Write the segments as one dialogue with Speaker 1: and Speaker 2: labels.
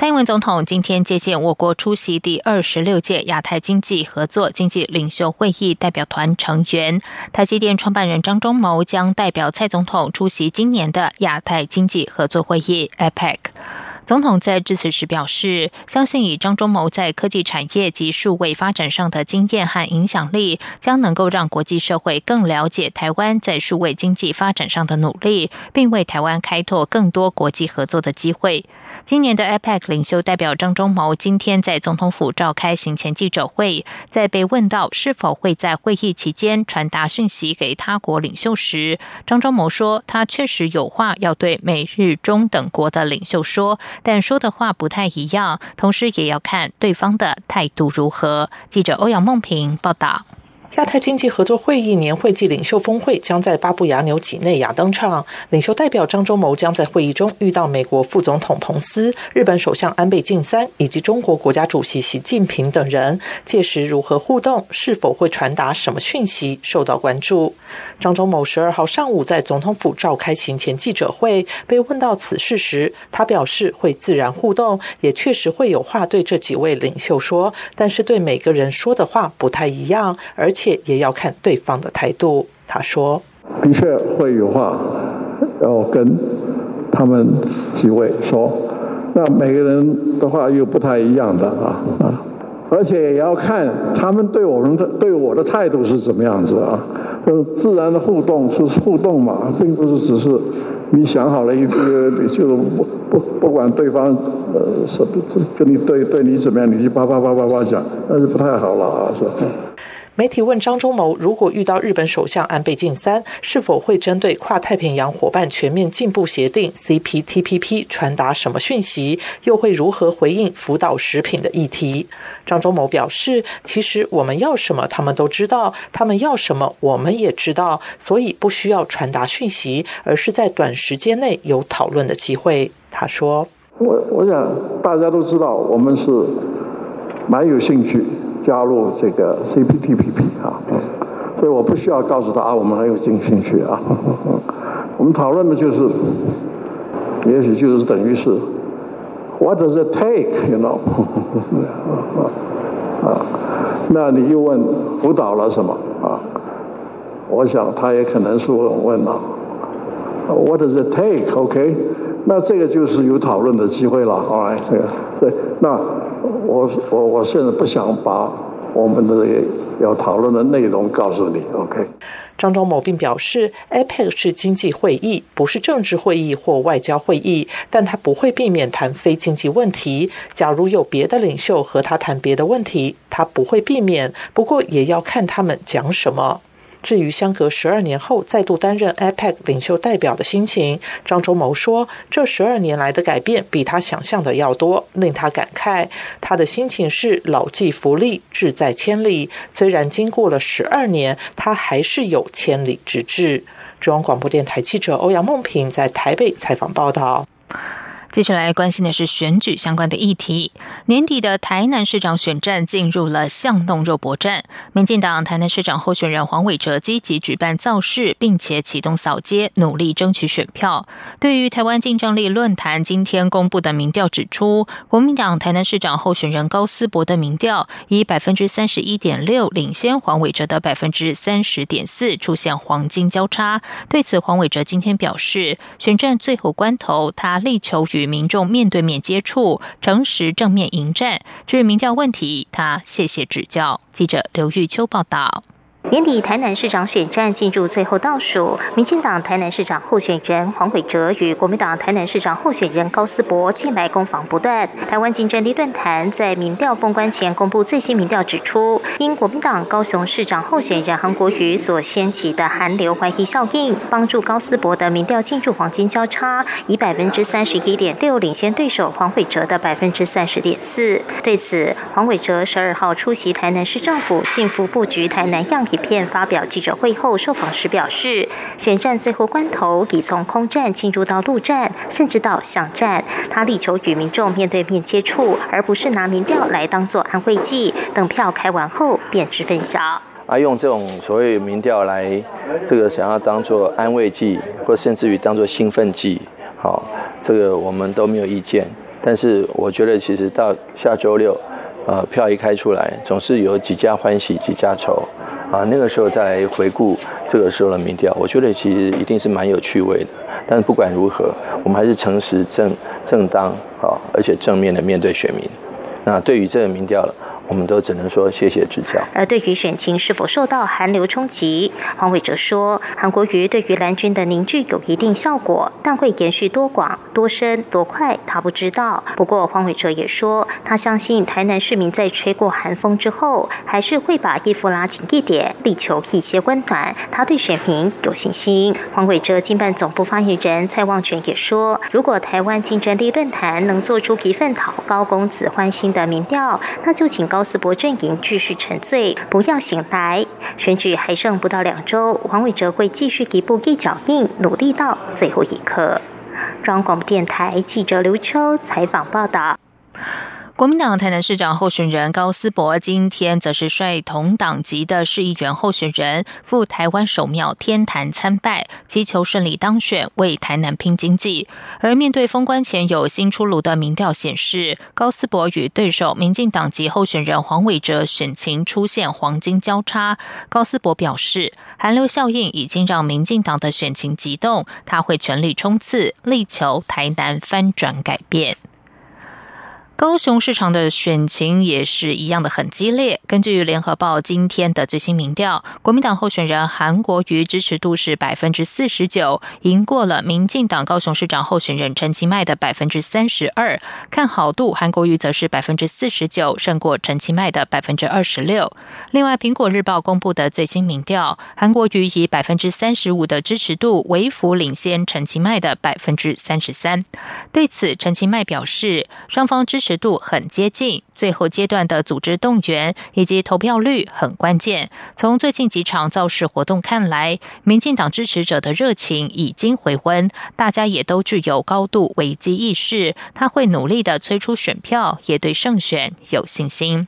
Speaker 1: 蔡英文总统今天接见我国出席第二十六届亚太经济合作经济领袖会议代表团成员，台积电创办人张忠谋将代表蔡总统出席今年的亚太经济合作会议 （APEC）。总统在致辞时表示，相信以张忠谋在科技产业及数位发展上的经验和影响力，将能够让国际社会更了解台湾在数位经济发展上的努力，并为台湾开拓更多国际合作的机会。今年的 APEC 领袖代表张忠谋今天在总统府召开行前记者会，在被问到是否会在会议期间传达讯息给他国领袖时，张忠谋说，他确实有话要对美日中等国的领袖说。但说的话不太一样，同时也要看对方的态度如何。记者欧阳梦萍报道。
Speaker 2: 亚太经济合作会议年会暨领袖峰会将在巴布亚纽几内亚登场。领袖代表张忠谋将在会议中遇到美国副总统彭斯、日本首相安倍晋三以及中国国家主席习近平等人。届时如何互动，是否会传达什么讯息，受到关注。张忠谋十二号上午在总统府召开行前记者会，被问到此事时，他表示会自然互动，也确实会有话对这几位领袖说，但是对每个人说的话不太一样，而且。切也要看对方的态度。他说：“
Speaker 3: 的确会有话要跟他们几位说，那每个人的话又不太一样的啊啊，而且也要看他们对我们的对我的态度是怎么样子啊。就自然的互动是互动嘛，并不是只是你想好了一个，就不不不管对方呃是跟你对对你怎么样，你就叭叭叭叭叭讲，那就不太好了啊，是吧？”
Speaker 2: 媒体问张忠谋，如果遇到日本首相安倍晋三，是否会针对跨太平洋伙伴全面进步协定 （CPTPP） 传达什么讯息？又会如何回应福岛食品的议题？张忠谋表示，其实我们要什么，他们都知道；他们要什么，我们也知道，所以不需要传达讯息，而是在短时间内有讨论的机会。他说：“
Speaker 3: 我我想大家都知道，我们是蛮有兴趣。”加入这个 CPTPP 啊，所以我不需要告诉他啊，我们很有兴趣啊。我们讨论的就是，也许就是等于是，What does it take？You know？啊，那你又问辅导了什么啊？我想他也可能是问了，What does it take？OK？那这个就是有讨论的机会了。好，这个对那。我我我现在不想把我们的要讨论的内容告诉你，OK？
Speaker 2: 张忠谋并表示，APEC 是经济会议，不是政治会议或外交会议，但他不会避免谈非经济问题。假如有别的领袖和他谈别的问题，他不会避免，不过也要看他们讲什么。至于相隔十二年后再度担任 APEC 领袖代表的心情，张忠谋说：“这十二年来的改变比他想象的要多，令他感慨。他的心情是老骥伏枥，志在千里。虽然经过了十二年，他还是有千里之志。”中央广播电台记者欧阳梦平在台北采访报道。
Speaker 1: 接下来关心的是选举相关的议题。年底的台南市长选战进入了巷弄肉搏战，民进党台南市长候选人黄伟哲积极举办造势，并且启动扫街，努力争取选票。对于台湾竞争力论坛今天公布的民调指出，国民党台南市长候选人高思博的民调以百分之三十一点六领先黄伟哲的百分之三十点四，出现黄金交叉。对此，黄伟哲今天表示，选战最后关头，他力求与与民众面对面接触，诚实正面迎战。至于民调问题，他谢谢指教。记者刘玉秋报道。
Speaker 4: 年底台南市长选战进入最后倒数，民进党台南市长候选人黄伟哲与国民党台南市长候选人高思博近来攻防不断。台湾竞争力论坛在民调封关前公布最新民调，指出因国民党高雄市长候选人韩国瑜所掀起的韩流怀疑效应，帮助高思博的民调进入黄金交叉，以百分之三十一点六领先对手黄伟哲的百分之三十点四。对此，黄伟哲十二号出席台南市政府幸福布局台南样。影片发表记者会后受访时表示，选战最后关头已从空战进入到陆战，甚至到巷战。他力求与民众面对面接触，而不是拿民调来当做安慰剂，等票开完后便知分晓。
Speaker 5: 啊，用这种所谓民调来，这个想要当做安慰剂，或甚至于当做兴奋剂，好，这个我们都没有意见。但是我觉得，其实到下周六，呃，票一开出来，总是有几家欢喜几家愁，啊，那个时候再来回顾这个时候的民调，我觉得其实一定是蛮有趣味的。但是不管如何，我们还是诚实正正当啊，而且正面的面对选民。那对于这个民调了。我们都只能说谢谢指教。
Speaker 4: 而对于选情是否受到寒流冲击，黄伟哲说，韩国瑜对于蓝军的凝聚有一定效果，但会延续多广、多深、多快，他不知道。不过黄伟哲也说，他相信台南市民在吹过寒风之后，还是会把衣服拉紧一点，力求一些温暖。他对选民有信心。黄伟哲经办总部发言人蔡旺全也说，如果台湾竞争力论坛能做出一份讨高公子欢心的民调，那就请高。高斯伯阵营继续沉醉，不要醒来。选举还剩不到两周，王伟哲会继续一步一脚印，努力到最后一刻。中央广播电台记者刘秋采访报道。
Speaker 1: 国民党台南市长候选人高思博今天则是率同党籍的市议员候选人赴台湾首庙天坛参拜，祈求顺利当选，为台南拼经济。而面对封关前有新出炉的民调显示，高思博与对手民进党籍候选人黄伟哲选情出现黄金交叉。高思博表示，寒流效应已经让民进党的选情急动，他会全力冲刺，力求台南翻转改变。高雄市场的选情也是一样的很激烈。根据联合报今天的最新民调，国民党候选人韩国瑜支持度是百分之四十九，赢过了民进党高雄市长候选人陈其迈的百分之三十二。看好度，韩国瑜则是百分之四十九，胜过陈其迈的百分之二十六。另外，苹果日报公布的最新民调，韩国瑜以百分之三十五的支持度微幅领先陈其迈的百分之三十三。对此，陈其迈表示，双方支持。尺度很接近，最后阶段的组织动员以及投票率很关键。从最近几场造势活动看来，民进党支持者的热情已经回温，大家也都具有高度危机意识。他会努力的催出选票，也对胜选有信心。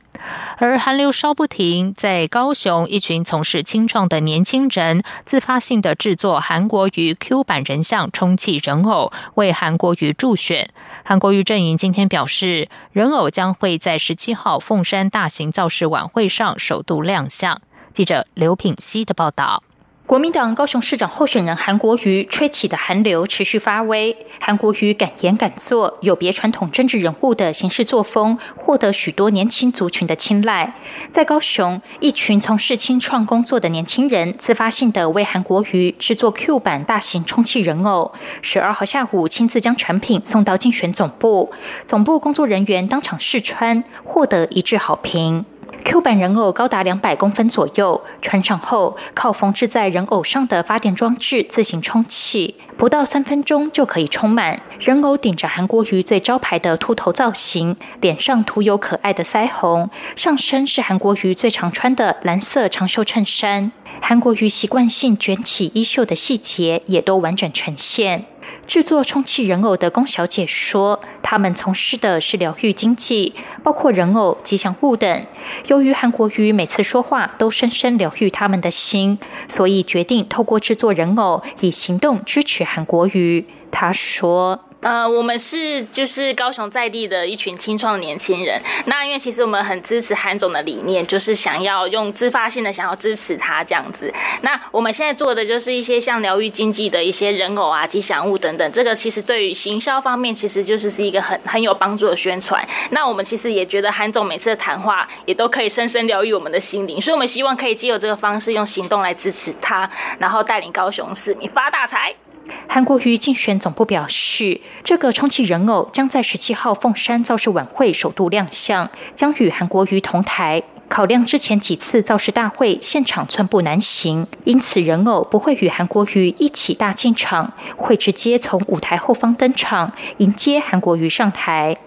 Speaker 1: 而韩流稍不停，在高雄，一群从事清创的年轻人自发性的制作韩国瑜 Q 版人像充气人偶，为韩国瑜助选。韩国瑜阵营今天表示。人偶将会在十七号凤山大型造势晚会上首度亮相。记者刘品希的报道。
Speaker 6: 国民党高雄市长候选人韩国瑜吹起的寒流持续发威。韩国瑜敢言敢做，有别传统政治人物的行事作风，获得许多年轻族群的青睐。在高雄，一群从事清创工作的年轻人自发性的为韩国瑜制作 Q 版大型充气人偶。十二号下午，亲自将产品送到竞选总部，总部工作人员当场试穿，获得一致好评。Q 版人偶高达两百公分左右，穿上后靠缝制在人偶上的发电装置自行充气，不到三分钟就可以充满。人偶顶着韩国瑜最招牌的秃头造型，脸上涂有可爱的腮红，上身是韩国瑜最常穿的蓝色长袖衬衫。韩国瑜习惯性卷起衣袖的细节也都完整呈现。制作充气人偶的龚小姐说：“他们从事的是疗愈经济，包括人偶、吉祥物等。由于韩国瑜每次说话都深深疗愈他们的心，所以决定透过制作人偶，以行动支持韩国瑜。”他说。
Speaker 7: 呃，我们是就是高雄在地的一群青创年轻人。那因为其实我们很支持韩总的理念，就是想要用自发性的想要支持他这样子。那我们现在做的就是一些像疗愈经济的一些人偶啊、吉祥物等等。这个其实对于行销方面，其实就是是一个很很有帮助的宣传。那我们其实也觉得韩总每次的谈话也都可以深深疗愈我们的心灵，所以我们希望可以借由这个方式，用行动来支持他，然后带领高雄市民发大财。
Speaker 6: 韩国瑜竞选总部表示，这个充气人偶将在十七号凤山造势晚会首度亮相，将与韩国瑜同台。考量之前几次造势大会现场寸步难行，因此人偶不会与韩国瑜一起大进场，会直接从舞台后方登场迎接韩国瑜上台。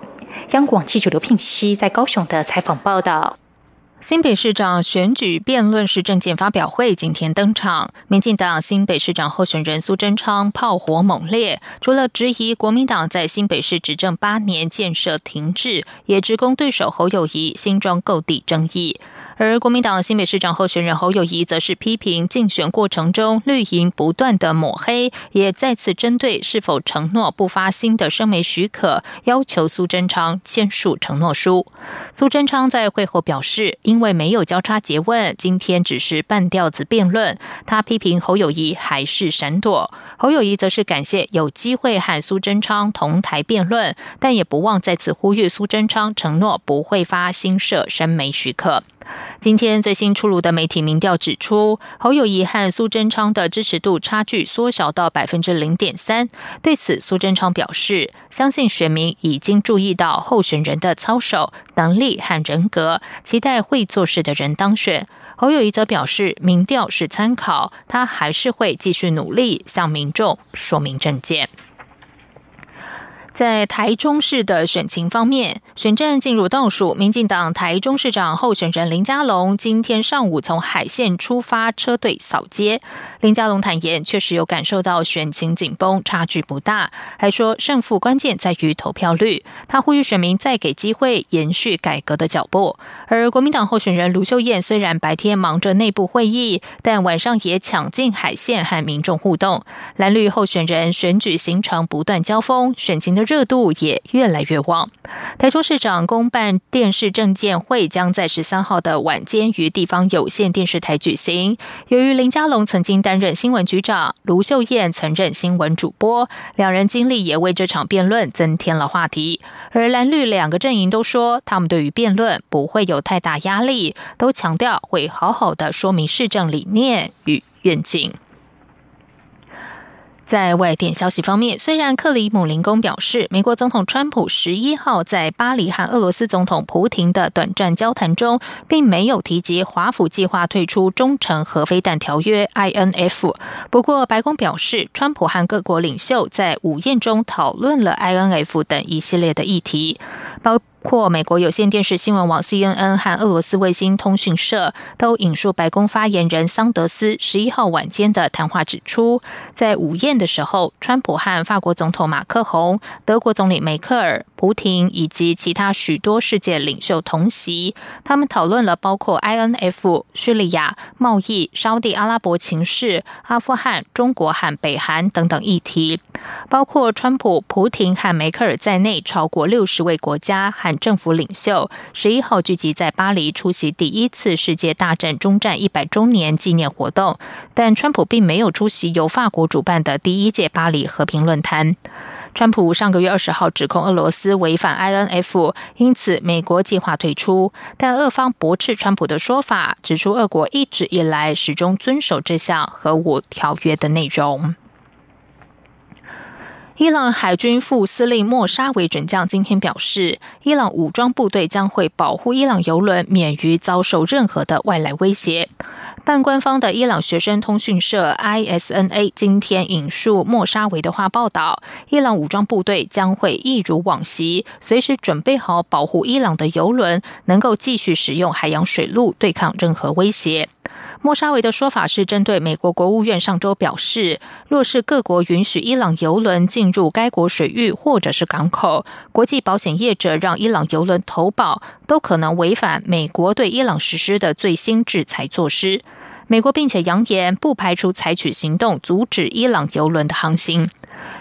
Speaker 6: 央广记者刘聘熙在高雄的采访报道。
Speaker 1: 新北市长选举辩论式政见发表会今天登场，民进党新北市长候选人苏贞昌炮火猛烈，除了质疑国民党在新北市执政八年建设停滞，也直攻对手侯友谊新庄购地争议。而国民党新北市长候选人侯友谊则是批评竞选过程中绿营不断的抹黑，也再次针对是否承诺不发新的生媒许可，要求苏贞昌签署承诺书。苏贞昌在会后表示，因为没有交叉诘问，今天只是半吊子辩论。他批评侯友谊还是闪躲，侯友谊则是感谢有机会和苏贞昌同台辩论，但也不忘再次呼吁苏贞昌承诺不会发新设生媒许可。今天最新出炉的媒体民调指出，侯友谊和苏贞昌的支持度差距缩小到百分之零点三。对此，苏贞昌表示，相信选民已经注意到候选人的操守、能力和人格，期待会做事的人当选。侯友谊则表示，民调是参考，他还是会继续努力向民众说明政见。在台中市的选情方面，选战进入倒数。民进党台中市长候选人林佳龙今天上午从海线出发，车队扫街。林佳龙坦言，确实有感受到选情紧绷，差距不大，还说胜负关键在于投票率。他呼吁选民再给机会，延续改革的脚步。而国民党候选人卢秀燕虽然白天忙着内部会议，但晚上也抢进海线和民众互动。蓝绿候选人选举行程不断交锋，选情的。热度也越来越旺。台中市长公办电视证件会将在十三号的晚间于地方有线电视台举行。由于林佳龙曾经担任新闻局长，卢秀燕曾任新闻主播，两人经历也为这场辩论增添了话题。而蓝绿两个阵营都说，他们对于辩论不会有太大压力，都强调会好好的说明市政理念与愿景。在外电消息方面，虽然克里姆林宫表示，美国总统川普十一号在巴黎和俄罗斯总统普廷的短暂交谈中，并没有提及华府计划退出中程核飞弹条约 （INF）。不过，白宫表示，川普和各国领袖在午宴中讨论了 INF 等一系列的议题，包。括美国有线电视新闻网 CNN 和俄罗斯卫星通讯社都引述白宫发言人桑德斯十一号晚间的谈话，指出，在午宴的时候，川普和法国总统马克宏、德国总理梅克尔、普廷以及其他许多世界领袖同席。他们讨论了包括 INF、叙利亚、贸易、沙地阿拉伯情势、阿富汗、中国和北韩等等议题。包括川普、普廷和梅克尔在内，超过六十位国家和政府领袖十一号聚集在巴黎出席第一次世界大战中战一百周年纪念活动，但川普并没有出席由法国主办的第一届巴黎和平论坛。川普上个月二十号指控俄罗斯违反 INF，因此美国计划退出，但俄方驳斥川普的说法，指出俄国一直以来始终遵守这项核武条约的内容。伊朗海军副司令莫沙维准将今天表示，伊朗武装部队将会保护伊朗油轮免于遭受任何的外来威胁。半官方的伊朗学生通讯社 ISNA 今天引述莫沙维的话报道，伊朗武装部队将会一如往昔，随时准备好保护伊朗的油轮能够继续使用海洋水路对抗任何威胁。莫沙维的说法是针对美国国务院上周表示，若是各国允许伊朗油轮进入该国水域或者是港口，国际保险业者让伊朗油轮投保，都可能违反美国对伊朗实施的最新制裁措施。美国并且扬言不排除采取行动阻止伊朗油轮的航行。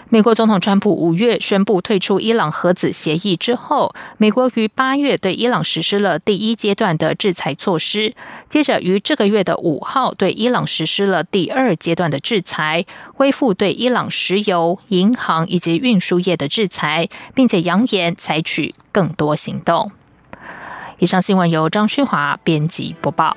Speaker 1: 美国总统川普五月宣布退出伊朗核子协议之后，美国于八月对伊朗实施了第一阶段的制裁措施，接着于这个月的五号对伊朗实施了第二阶段的制裁，恢复对伊朗石油、银行以及运输业的制裁，并且扬言采取更多行动。以上新闻由张旭华编辑播报。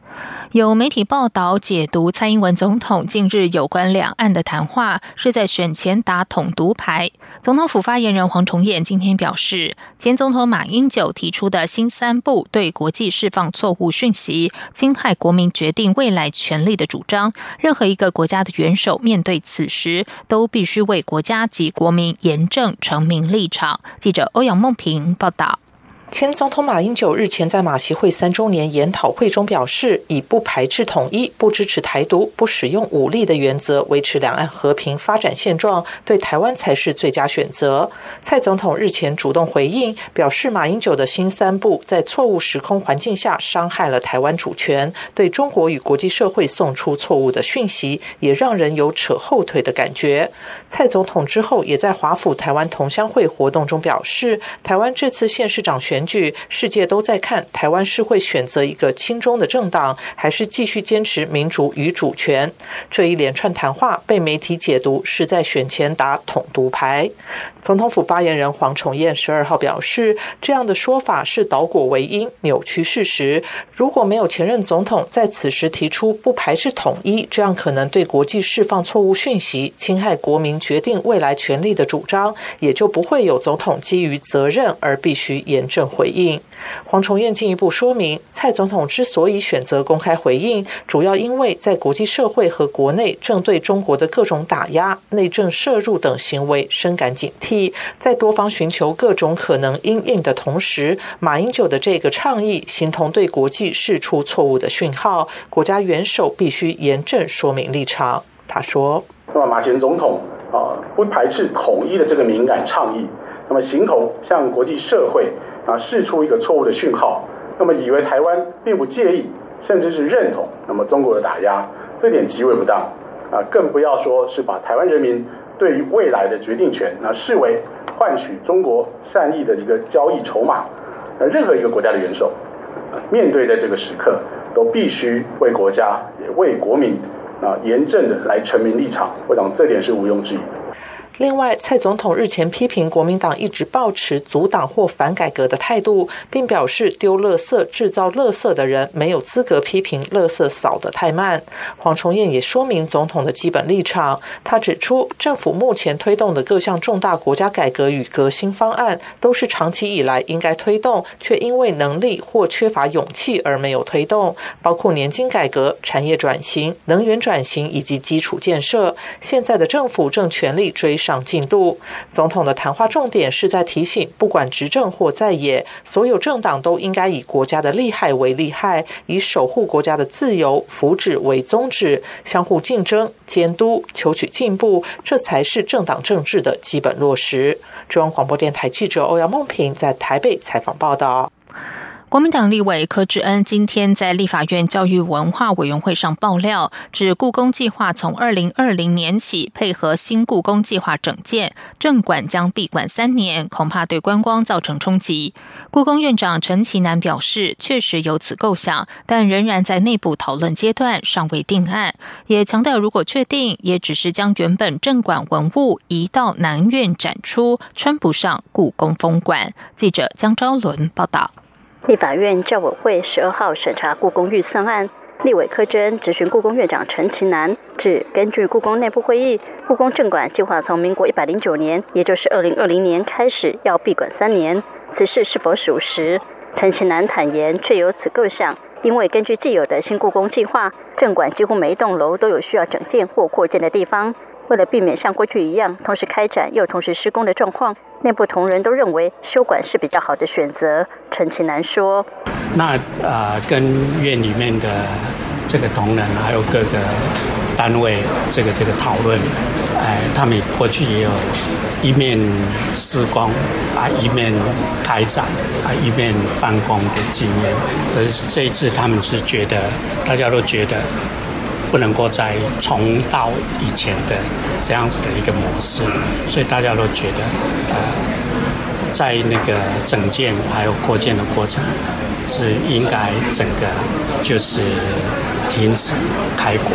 Speaker 1: 有媒体报道解读蔡英文总统近日有关两岸的谈话是在选前打统独牌。总统府发言人黄崇彦今天表示，前总统马英九提出的新三步对国际释放错误讯息、侵害国民决定未来权利的主张，任何一个国家的元首面对此时都必须为国家及国民严正成明立场。记者欧阳梦平报道。
Speaker 2: 前总统马英九日前在马习会三周年研讨会中表示，以不排斥统一、不支持台独、不使用武力的原则维持两岸和平发展现状，对台湾才是最佳选择。蔡总统日前主动回应，表示马英九的新三步在错误时空环境下伤害了台湾主权，对中国与国际社会送出错误的讯息，也让人有扯后腿的感觉。蔡总统之后也在华府台湾同乡会活动中表示，台湾这次县市长选。据世界都在看，台湾是会选择一个亲中的政党，还是继续坚持民主与主权？这一连串谈话被媒体解读是在选前打统独牌。总统府发言人黄崇彦十二号表示，这样的说法是倒果为因，扭曲事实。如果没有前任总统在此时提出不排斥统一，这样可能对国际释放错误讯息、侵害国民决定未来权利的主张，也就不会有总统基于责任而必须严正。回应。黄崇彦进一步说明，蔡总统之所以选择公开回应，主要因为在国际社会和国内正对中国的各种打压、内政涉入等行为深感警惕，在多方寻求各种可能因应的同时，马英九的这个倡议形同对国际释出错误的讯号，国家元首必须严正说明立场。他说：“
Speaker 8: 那么马前总统啊，不排斥统一的这个敏感倡议，那么形同向国际社会。”啊，释出一个错误的讯号，那么以为台湾并不介意，甚至是认同，那么中国的打压，这点极为不当啊！更不要说是把台湾人民对于未来的决定权，那视为换取中国善意的一个交易筹码。那任何一个国家的元首，面对的这个时刻，都必须为国家也为国民啊严正的来成明立场。我想这点是毋庸置疑的。
Speaker 2: 另外，蔡总统日前批评国民党一直保持阻挡或反改革的态度，并表示丢垃圾、制造垃圾的人没有资格批评垃圾扫得太慢。黄崇彦也说明总统的基本立场，他指出，政府目前推动的各项重大国家改革与革新方案，都是长期以来应该推动，却因为能力或缺乏勇气而没有推动，包括年金改革、产业转型、能源转型以及基础建设。现在的政府正全力追上。上进度，总统的谈话重点是在提醒，不管执政或在野，所有政党都应该以国家的利害为利害，以守护国家的自由福祉为宗旨，相互竞争、监督、求取进步，这才是政党政治的基本落实。中央广播电台记者欧阳梦平在台北采访报道。
Speaker 1: 国民党立委柯志恩今天在立法院教育文化委员会上爆料，指故宫计划从二零二零年起配合新故宫计划整建，正馆将闭馆三年，恐怕对观光造成冲击。故宫院长陈其南表示，确实有此构想，但仍然在内部讨论阶段，尚未定案。也强调，如果确定，也只是将原本正馆文物移到南院展出，穿不上故宫封馆。记者江昭伦报道。
Speaker 9: 立法院教委会十二号审查故宫预算案，立委柯真执行故宫院长陈其南，指根据故宫内部会议，故宫正馆计划从民国一百零九年，也就是二零二零年开始要闭馆三年，此事是否属实？陈其南坦言，确有此构想，因为根据既有的新故宫计划，正馆几乎每一栋楼都有需要整建或扩建的地方。为了避免像过去一样同时开展又同时施工的状况，内部同仁都认为修管是比较好的选择。陈其南说：“
Speaker 10: 那啊，跟院里面的这个同仁还有各个单位这个这个讨论，哎，他们过去也有一面施工啊，一面开展啊，一面办公的经验。可是这一次他们是觉得，大家都觉得。”不能够再重蹈以前的这样子的一个模式，所以大家都觉得，呃，在那个整建还有扩建的过程，是应该整个就是停止开馆。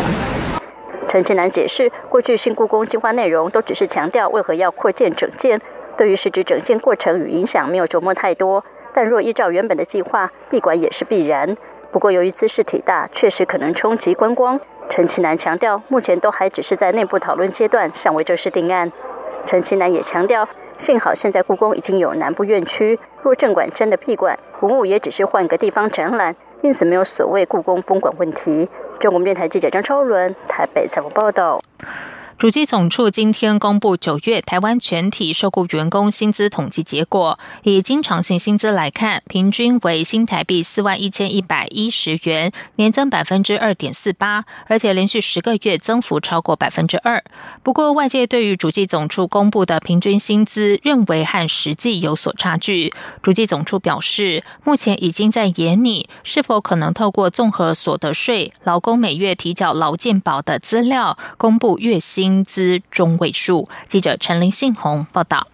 Speaker 9: 陈其南解释，过去新故宫计划内容都只是强调为何要扩建整建，对于实质整建过程与影响没有琢磨太多。但若依照原本的计划，闭馆也是必然。不过由于姿势体大，确实可能冲击观光。陈其南强调，目前都还只是在内部讨论阶段，尚未正式定案。陈其南也强调，幸好现在故宫已经有南部院区，若正馆真的闭馆，文物也只是换个地方展览，因此没有所谓故宫封馆问题。中国电台记者张超伦台北采访报道。
Speaker 1: 主机总处今天公布九月台湾全体受雇员工薪资统计结果，以经常性薪资来看，平均为新台币四万一千一百一十元，年增百分之二点四八，而且连续十个月增幅超过百分之二。不过，外界对于主机总处公布的平均薪资认为和实际有所差距。主机总处表示，目前已经在研拟是否可能透过综合所得税、劳工每月提缴劳健保的资料，公布月薪。薪资中位数。记者陈林信宏报道。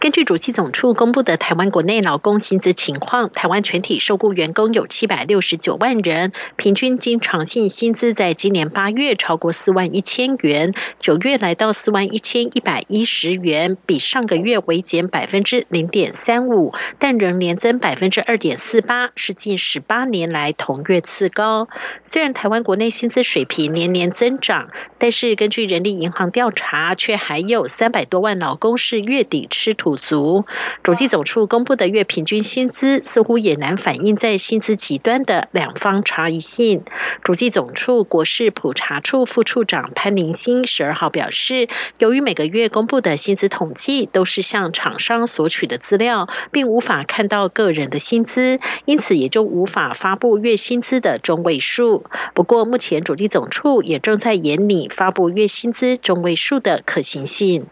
Speaker 11: 根据主计总处公布的台湾国内劳工薪资情况，台湾全体受雇员工有七百六十九万人，平均经常性薪资在今年八月超过四万一千元，九月来到四万一千一百一十元，比上个月微减百分之零点三五，但仍年增百分之二点四八，是近十八年来同月次高。虽然台湾国内薪资水平年年增长，但是根据人力银行调查，却还有三百多万劳工是月底吃土。不足，主计总处公布的月平均薪资似乎也难反映在薪资极端的两方差异性。主计总处国事普查处副处长潘林新十二号表示，由于每个月公布的薪资统计都是向厂商索取的资料，并无法看到个人的薪资，因此也就无法发布月薪资的中位数。不过，目前主计总处也正在研拟发布月薪资中位数的可行性。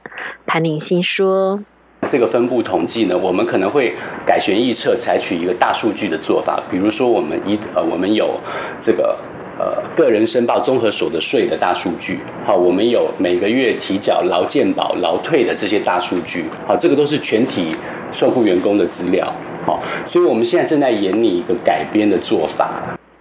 Speaker 11: 潘林新说。
Speaker 12: 这个分布统计呢，我们可能会改弦易辙，采取一个大数据的做法。比如说，我们一呃，我们有这个呃个人申报综合所得税的大数据，好，我们有每个月提缴劳健保、劳退的这些大数据，好，这个都是全体受雇员工的资料，好，所以我们现在正在研拟一个改编的做法。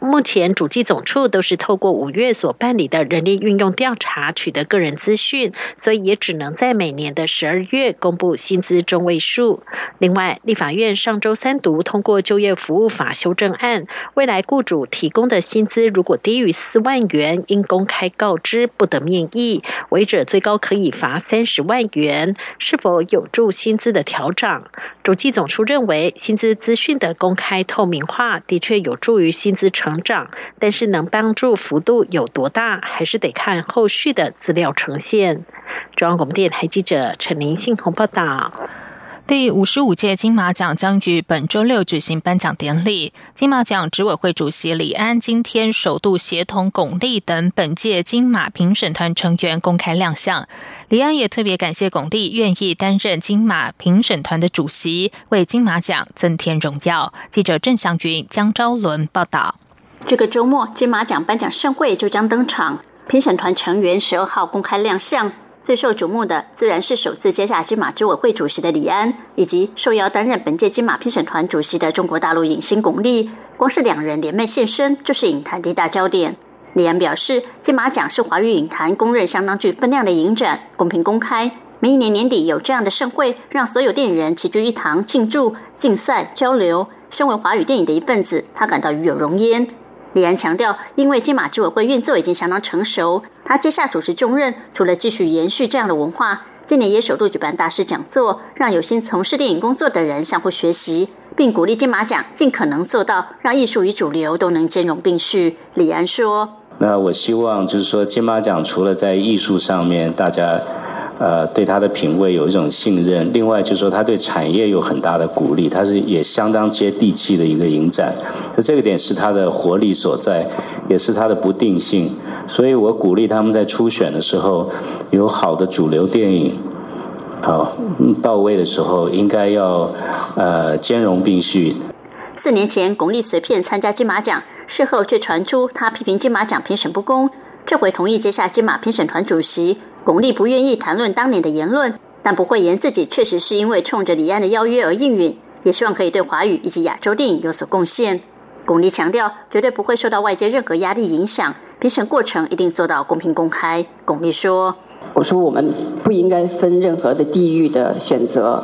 Speaker 11: 目前主计总处都是透过五月所办理的人力运用调查取得个人资讯，所以也只能在每年的十二月公布薪资中位数。另外，立法院上周三读通过就业服务法修正案，未来雇主提供的薪资如果低于四万元，应公开告知，不得面议，违者最高可以罚三十万元。是否有助薪资的调整？主计总处认为，薪资资讯的公开透明化的确有助于薪资成。长，但是能帮助幅度有多大，还是得看后续的资料呈现。中央广播电台记者陈林信鸿报道。
Speaker 1: 第五十五届金马奖将于本周六举行颁奖典礼。金马奖执委会主席李安今天首度协同巩俐等本届金马评审团成员公开亮相。李安也特别感谢巩俐愿意担任金马评审团的主席，为金马奖增添荣耀。记者郑祥云、江昭伦报道。
Speaker 9: 这个周末，金马奖颁奖盛会就将登场。评审团成员十二号公开亮相，最受瞩目的自然是首次接下金马执委会主席的李安，以及受邀担任本届金马评审团主席的中国大陆影星巩俐。光是两人联袂现身，就是影坛的一大焦点。李安表示，金马奖是华语影坛公认相当具分量的影展，公平公开。每一年年底有这样的盛会，让所有电影人齐聚一堂庆祝、竞赛、交流。身为华语电影的一份子，他感到与有荣焉。李安强调，因为金马执委会运作已经相当成熟，他接下主持重任，除了继续延续这样的文化，今年也首度举办大师讲座，让有心从事电影工作的人相互学习，并鼓励金马奖尽可能做到让艺术与主流都能兼容并蓄。李安说：“
Speaker 13: 那我希望就是说，金马奖除了在艺术上面，大家。”呃，对他的品味有一种信任。另外，就是说他对产业有很大的鼓励，他是也相当接地气的一个影展。就这个点是他的活力所在，也是他的不定性。所以我鼓励他们在初选的时候，有好的主流电影，好到位的时候，应该要呃兼容并蓄。
Speaker 9: 四年前，巩俐随便参加金马奖，事后却传出他批评金马奖评审不公。这回同意接下金马评审团主席。巩俐不愿意谈论当年的言论，但不讳言自己确实是因为冲着李安的邀约而应允，也希望可以对华语以及亚洲电影有所贡献。巩俐强调，绝对不会受到外界任何压力影响，评审过程一定做到公平公开。巩俐说。
Speaker 14: 我说我们不应该分任何的地域的选择，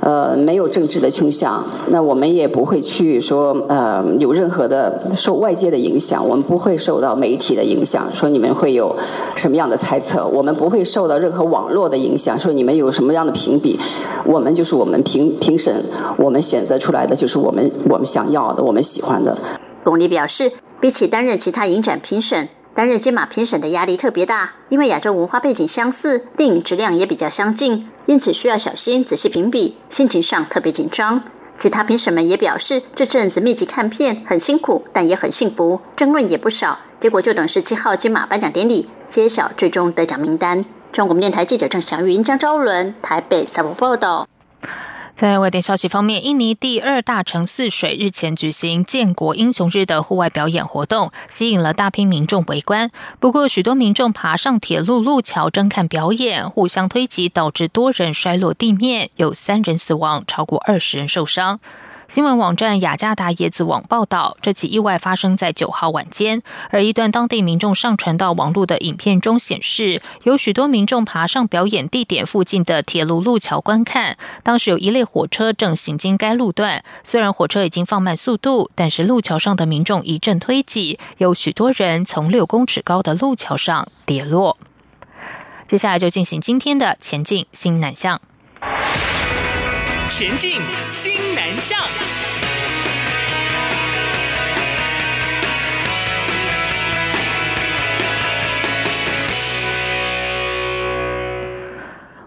Speaker 14: 呃，没有政治的倾向。那我们也不会去说，呃，有任何的受外界的影响。我们不会受到媒体的影响，说你们会有什么样的猜测。我们不会受到任何网络的影响，说你们有什么样的评比。我们就是我们评评审，我们选择出来的就是我们我们想要的，我们喜欢的。
Speaker 9: 巩俐表示，比起担任其他影展评审。担任金马评审的压力特别大，因为亚洲文化背景相似，电影质量也比较相近，因此需要小心仔细评比，心情上特别紧张。其他评审们也表示，这阵子密集看片很辛苦，但也很幸福，争论也不少。结果就等十七号金马颁奖典礼揭晓最终得奖名单。中国电台记者郑祥云、江昭伦台北采访报道。
Speaker 1: 在外电消息方面，印尼第二大城泗水日前举行建国英雄日的户外表演活动，吸引了大批民众围观。不过，许多民众爬上铁路路桥争看表演，互相推挤，导致多人摔落地面，有三人死亡，超过二十人受伤。新闻网站雅加达椰子网报道，这起意外发生在九号晚间，而一段当地民众上传到网络的影片中显示，有许多民众爬上表演地点附近的铁路路桥观看。当时有一列火车正行经该路段，虽然火车已经放慢速度，但是路桥上的民众一阵推挤，有许多人从六公尺高的路桥上跌落。接下来就进行今天的前进新南向。前进，新南向。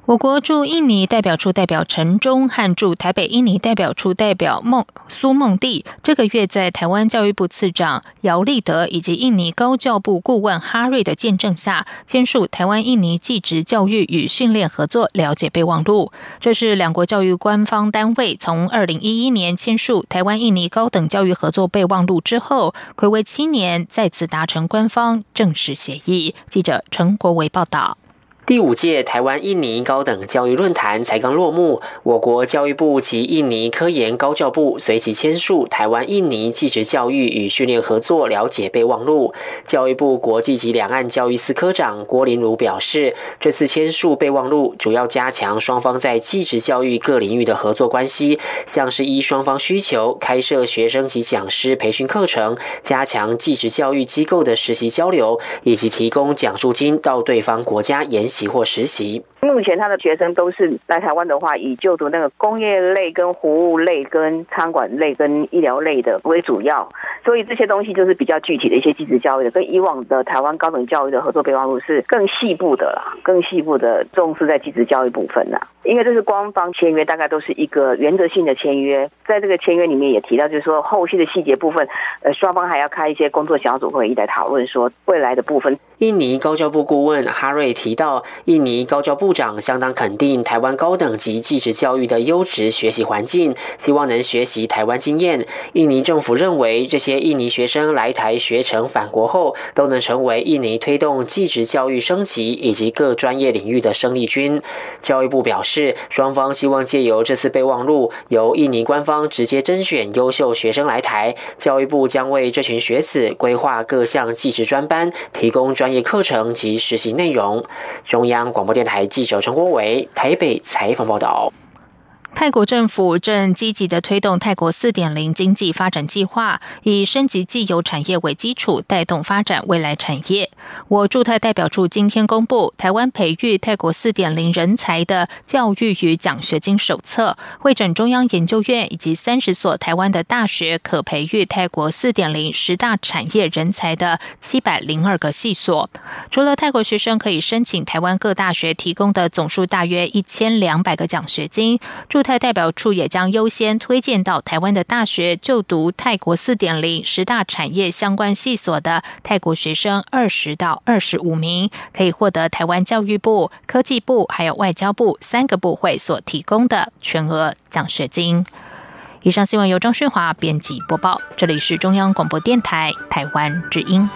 Speaker 1: 我国驻印尼代表处代表陈忠和驻台北印尼代表处代表孟苏孟蒂，这个月在台湾教育部次长姚立德以及印尼高教部顾问哈瑞的见证下，签署台湾印尼技职教育与训练合作了解备忘录。这是两国教育官方单位从二零一一年签署台湾印尼高等教育合作备忘录之后，暌违七年再次达成官方正式协议。记者陈国维报道。
Speaker 15: 第五届台湾印尼高等教育论坛才刚落幕，我国教育部及印尼科研高教部随即签署台湾印尼技职教育与训练合作了解备忘录。教育部国际及两岸教育司科长郭林儒表示，这次签署备忘录主要加强双方在技职教育各领域的合作关系，像是依双方需求开设学生及讲师培训课程，加强技职教育机构的实习交流，以及提供奖助金到对方国家研。期货实习。
Speaker 16: 目前他的学生都是来台湾的话，以就读那个工业类、跟服务类、跟餐馆类、跟医疗类的为主要，所以这些东西就是比较具体的一些基职教育的，跟以往的台湾高等教育的合作备忘录是更细部的啦，更细部的重视在基职教育部分啦。因为这是官方签约，大概都是一个原则性的签约，在这个签约里面也提到，就是说后续的细节部分，呃，双方还要开一些工作小组会议来讨论说未来的部分。
Speaker 15: 印尼高教部顾问哈瑞提到，印尼高教部。长相当肯定台湾高等级技职教育的优质学习环境，希望能学习台湾经验。印尼政府认为，这些印尼学生来台学成返国后，都能成为印尼推动技职教育升级以及各专业领域的生力军。教育部表示，双方希望借由这次备忘录，由印尼官方直接甄选优秀学生来台，教育部将为这群学子规划各项技职专班，提供专业课程及实习内容。中央广播电台记。记者陈国伟台北采访报道。
Speaker 1: 泰国政府正积极的推动泰国四点零经济发展计划，以升级既有产业为基础，带动发展未来产业。我驻泰代表处今天公布台湾培育泰国四点零人才的教育与奖学金手册，会诊中央研究院以及三十所台湾的大学可培育泰国四点零十大产业人才的七百零二个系所。除了泰国学生可以申请台湾各大学提供的总数大约一千两百个奖学金，泰代表处也将优先推荐到台湾的大学就读泰国四点零十大产业相关系所的泰国学生二十到二十五名，可以获得台湾教育部、科技部还有外交部三个部会所提供的全额奖学金。以上新闻由张旭华编辑播报，这里是中央广播电台台湾之音。